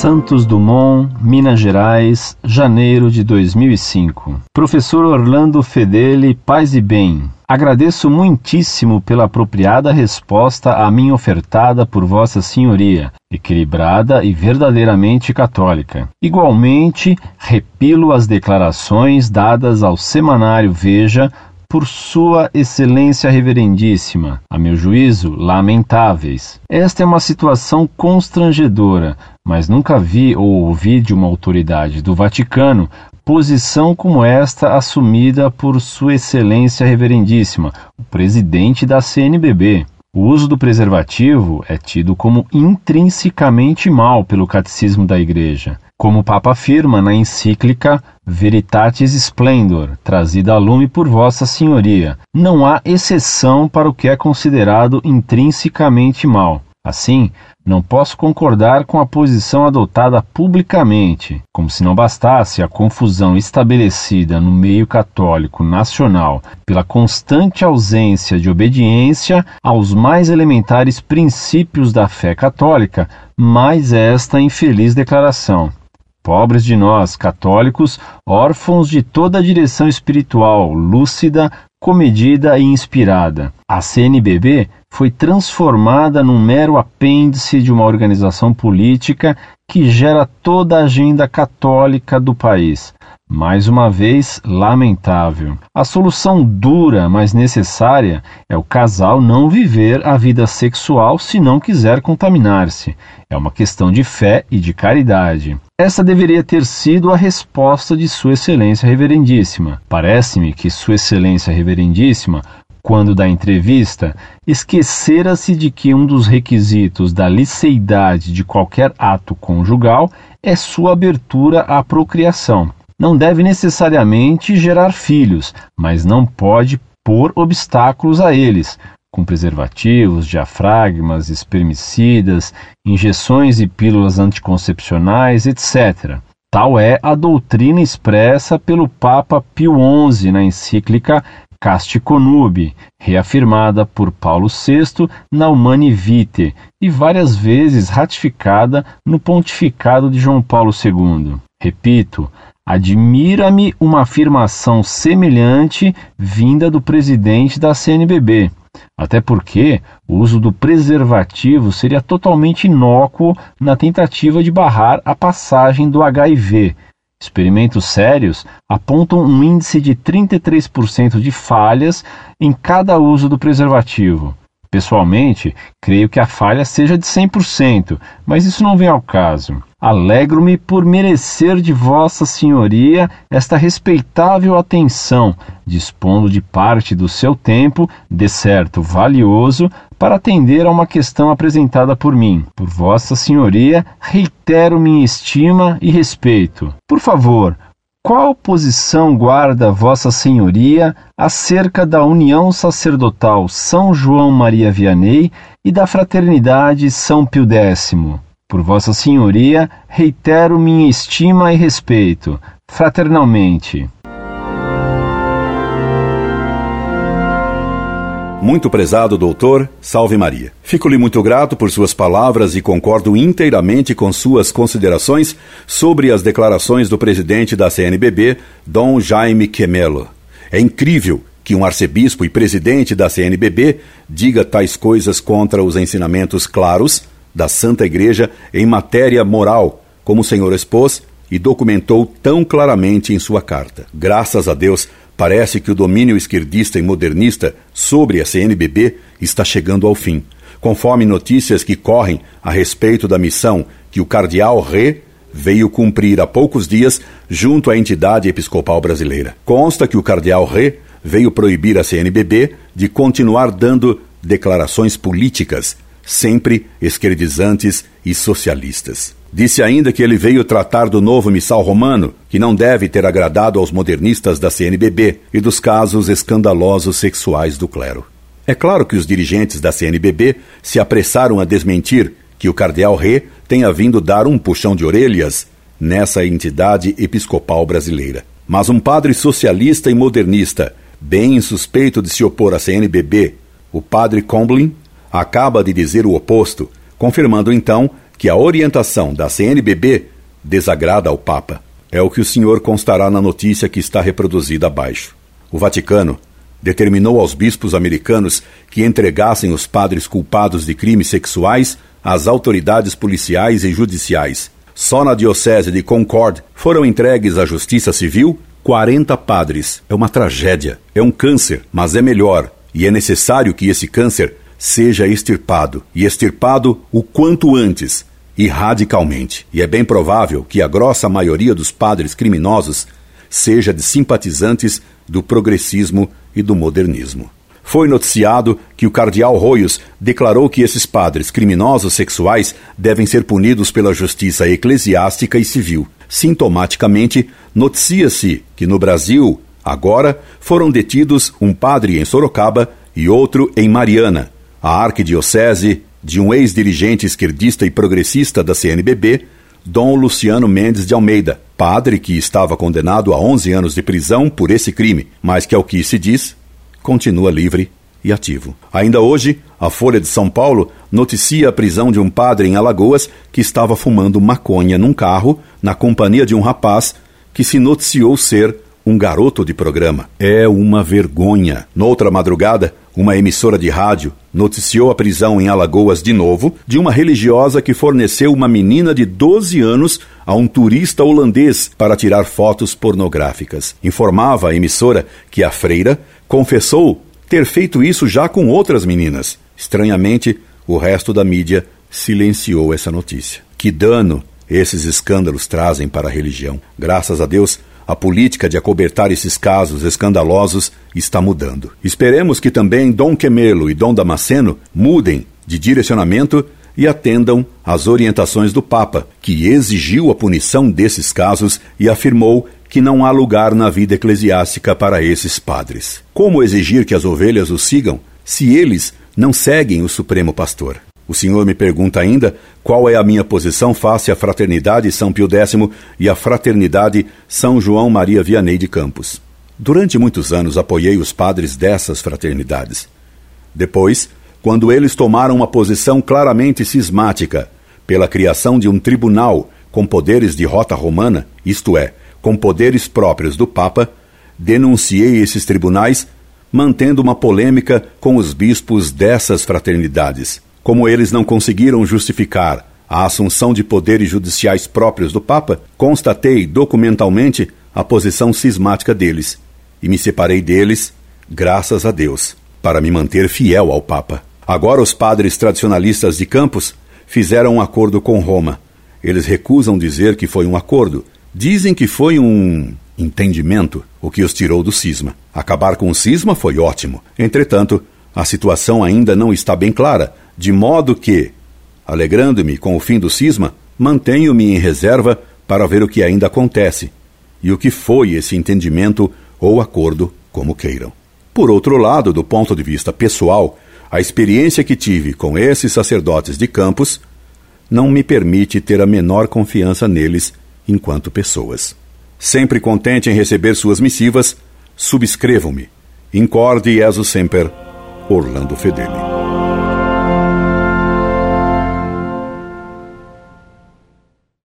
Santos Dumont, Minas Gerais, janeiro de 2005. Professor Orlando Fedeli, paz e bem. Agradeço muitíssimo pela apropriada resposta a mim ofertada por Vossa Senhoria, equilibrada e verdadeiramente católica. Igualmente, repilo as declarações dadas ao semanário Veja por Sua Excelência Reverendíssima, a meu juízo, lamentáveis. Esta é uma situação constrangedora, mas nunca vi ou ouvi de uma autoridade do Vaticano posição como esta assumida por Sua Excelência Reverendíssima, o presidente da CNBB. O uso do preservativo é tido como intrinsecamente mal pelo catecismo da Igreja, como o Papa afirma na encíclica Veritatis Splendor, trazida a lume por Vossa Senhoria. Não há exceção para o que é considerado intrinsecamente mal. Assim, não posso concordar com a posição adotada publicamente, como se não bastasse a confusão estabelecida no meio católico nacional pela constante ausência de obediência aos mais elementares princípios da fé católica, mais esta infeliz declaração. Pobres de nós, católicos, órfãos de toda a direção espiritual, lúcida, comedida e inspirada. A CNBB foi transformada num mero apêndice de uma organização política que gera toda a agenda católica do país. Mais uma vez, lamentável. A solução dura, mas necessária, é o casal não viver a vida sexual se não quiser contaminar-se. É uma questão de fé e de caridade. Essa deveria ter sido a resposta de Sua Excelência Reverendíssima. Parece-me que Sua Excelência Reverendíssima quando da entrevista, esquecera-se de que um dos requisitos da liceidade de qualquer ato conjugal é sua abertura à procriação. Não deve necessariamente gerar filhos, mas não pode pôr obstáculos a eles, com preservativos, diafragmas, espermicidas, injeções e pílulas anticoncepcionais, etc. Tal é a doutrina expressa pelo Papa Pio XI na encíclica Casti Conube, reafirmada por Paulo VI na Humani Vitae e várias vezes ratificada no pontificado de João Paulo II. Repito, admira-me uma afirmação semelhante vinda do presidente da CNBB, até porque o uso do preservativo seria totalmente inócuo na tentativa de barrar a passagem do HIV Experimentos sérios apontam um índice de 33% de falhas em cada uso do preservativo. Pessoalmente, creio que a falha seja de 100%, mas isso não vem ao caso. Alegro-me por merecer de Vossa Senhoria esta respeitável atenção, dispondo de parte do seu tempo, de certo valioso, para atender a uma questão apresentada por mim. Por Vossa Senhoria, reitero minha estima e respeito. Por favor, qual posição guarda Vossa Senhoria acerca da União Sacerdotal São João Maria Vianney e da Fraternidade São Pio X? Por Vossa Senhoria, reitero minha estima e respeito, fraternalmente. Muito prezado doutor, salve Maria. Fico-lhe muito grato por suas palavras e concordo inteiramente com suas considerações sobre as declarações do presidente da CNBB, Dom Jaime Quemelo. É incrível que um arcebispo e presidente da CNBB diga tais coisas contra os ensinamentos claros da Santa Igreja em matéria moral, como o senhor expôs e documentou tão claramente em sua carta. Graças a Deus, Parece que o domínio esquerdista e modernista sobre a CNBB está chegando ao fim, conforme notícias que correm a respeito da missão que o cardeal Ré veio cumprir há poucos dias junto à entidade episcopal brasileira. Consta que o cardeal Ré veio proibir a CNBB de continuar dando declarações políticas, sempre esquerdizantes e socialistas. Disse ainda que ele veio tratar do novo missal romano, que não deve ter agradado aos modernistas da CNBB e dos casos escandalosos sexuais do clero. É claro que os dirigentes da CNBB se apressaram a desmentir que o cardeal Rê tenha vindo dar um puxão de orelhas nessa entidade episcopal brasileira. Mas um padre socialista e modernista, bem insuspeito de se opor à CNBB, o padre Comblin, acaba de dizer o oposto, confirmando então que a orientação da CNBB desagrada ao Papa. É o que o senhor constará na notícia que está reproduzida abaixo. O Vaticano determinou aos bispos americanos que entregassem os padres culpados de crimes sexuais às autoridades policiais e judiciais. Só na Diocese de Concord foram entregues à Justiça Civil 40 padres. É uma tragédia, é um câncer, mas é melhor. E é necessário que esse câncer seja extirpado, e extirpado o quanto antes, e radicalmente. E é bem provável que a grossa maioria dos padres criminosos seja de simpatizantes do progressismo e do modernismo. Foi noticiado que o cardeal Royos declarou que esses padres criminosos sexuais devem ser punidos pela justiça eclesiástica e civil. Sintomaticamente, noticia-se que no Brasil, agora, foram detidos um padre em Sorocaba e outro em Mariana, a arquidiocese de um ex-dirigente esquerdista e progressista da CNBB, Dom Luciano Mendes de Almeida, padre que estava condenado a 11 anos de prisão por esse crime, mas que, ao que se diz, continua livre e ativo. Ainda hoje, a Folha de São Paulo noticia a prisão de um padre em Alagoas que estava fumando maconha num carro na companhia de um rapaz que se noticiou ser um garoto de programa. É uma vergonha. Noutra madrugada, uma emissora de rádio noticiou a prisão em Alagoas de novo de uma religiosa que forneceu uma menina de 12 anos a um turista holandês para tirar fotos pornográficas. Informava a emissora que a freira confessou ter feito isso já com outras meninas. Estranhamente, o resto da mídia silenciou essa notícia. Que dano esses escândalos trazem para a religião. Graças a Deus, a política de acobertar esses casos escandalosos está mudando. Esperemos que também Dom Quemelo e Dom Damasceno mudem de direcionamento e atendam às orientações do Papa, que exigiu a punição desses casos e afirmou que não há lugar na vida eclesiástica para esses padres. Como exigir que as ovelhas os sigam se eles não seguem o Supremo Pastor? O senhor me pergunta ainda qual é a minha posição face à Fraternidade São Pio X e à Fraternidade São João Maria Vianney de Campos. Durante muitos anos apoiei os padres dessas fraternidades. Depois, quando eles tomaram uma posição claramente cismática pela criação de um tribunal com poderes de rota romana, isto é, com poderes próprios do Papa, denunciei esses tribunais, mantendo uma polêmica com os bispos dessas fraternidades. Como eles não conseguiram justificar a assunção de poderes judiciais próprios do Papa, constatei documentalmente a posição cismática deles e me separei deles, graças a Deus, para me manter fiel ao Papa. Agora, os padres tradicionalistas de Campos fizeram um acordo com Roma. Eles recusam dizer que foi um acordo. Dizem que foi um entendimento, o que os tirou do cisma. Acabar com o cisma foi ótimo. Entretanto, a situação ainda não está bem clara, de modo que, alegrando-me com o fim do cisma, mantenho-me em reserva para ver o que ainda acontece e o que foi esse entendimento ou acordo, como queiram. Por outro lado, do ponto de vista pessoal, a experiência que tive com esses sacerdotes de Campos não me permite ter a menor confiança neles enquanto pessoas. Sempre contente em receber suas missivas, subscrevam-me. Incorde Jesus Semper, Orlando Fedeli.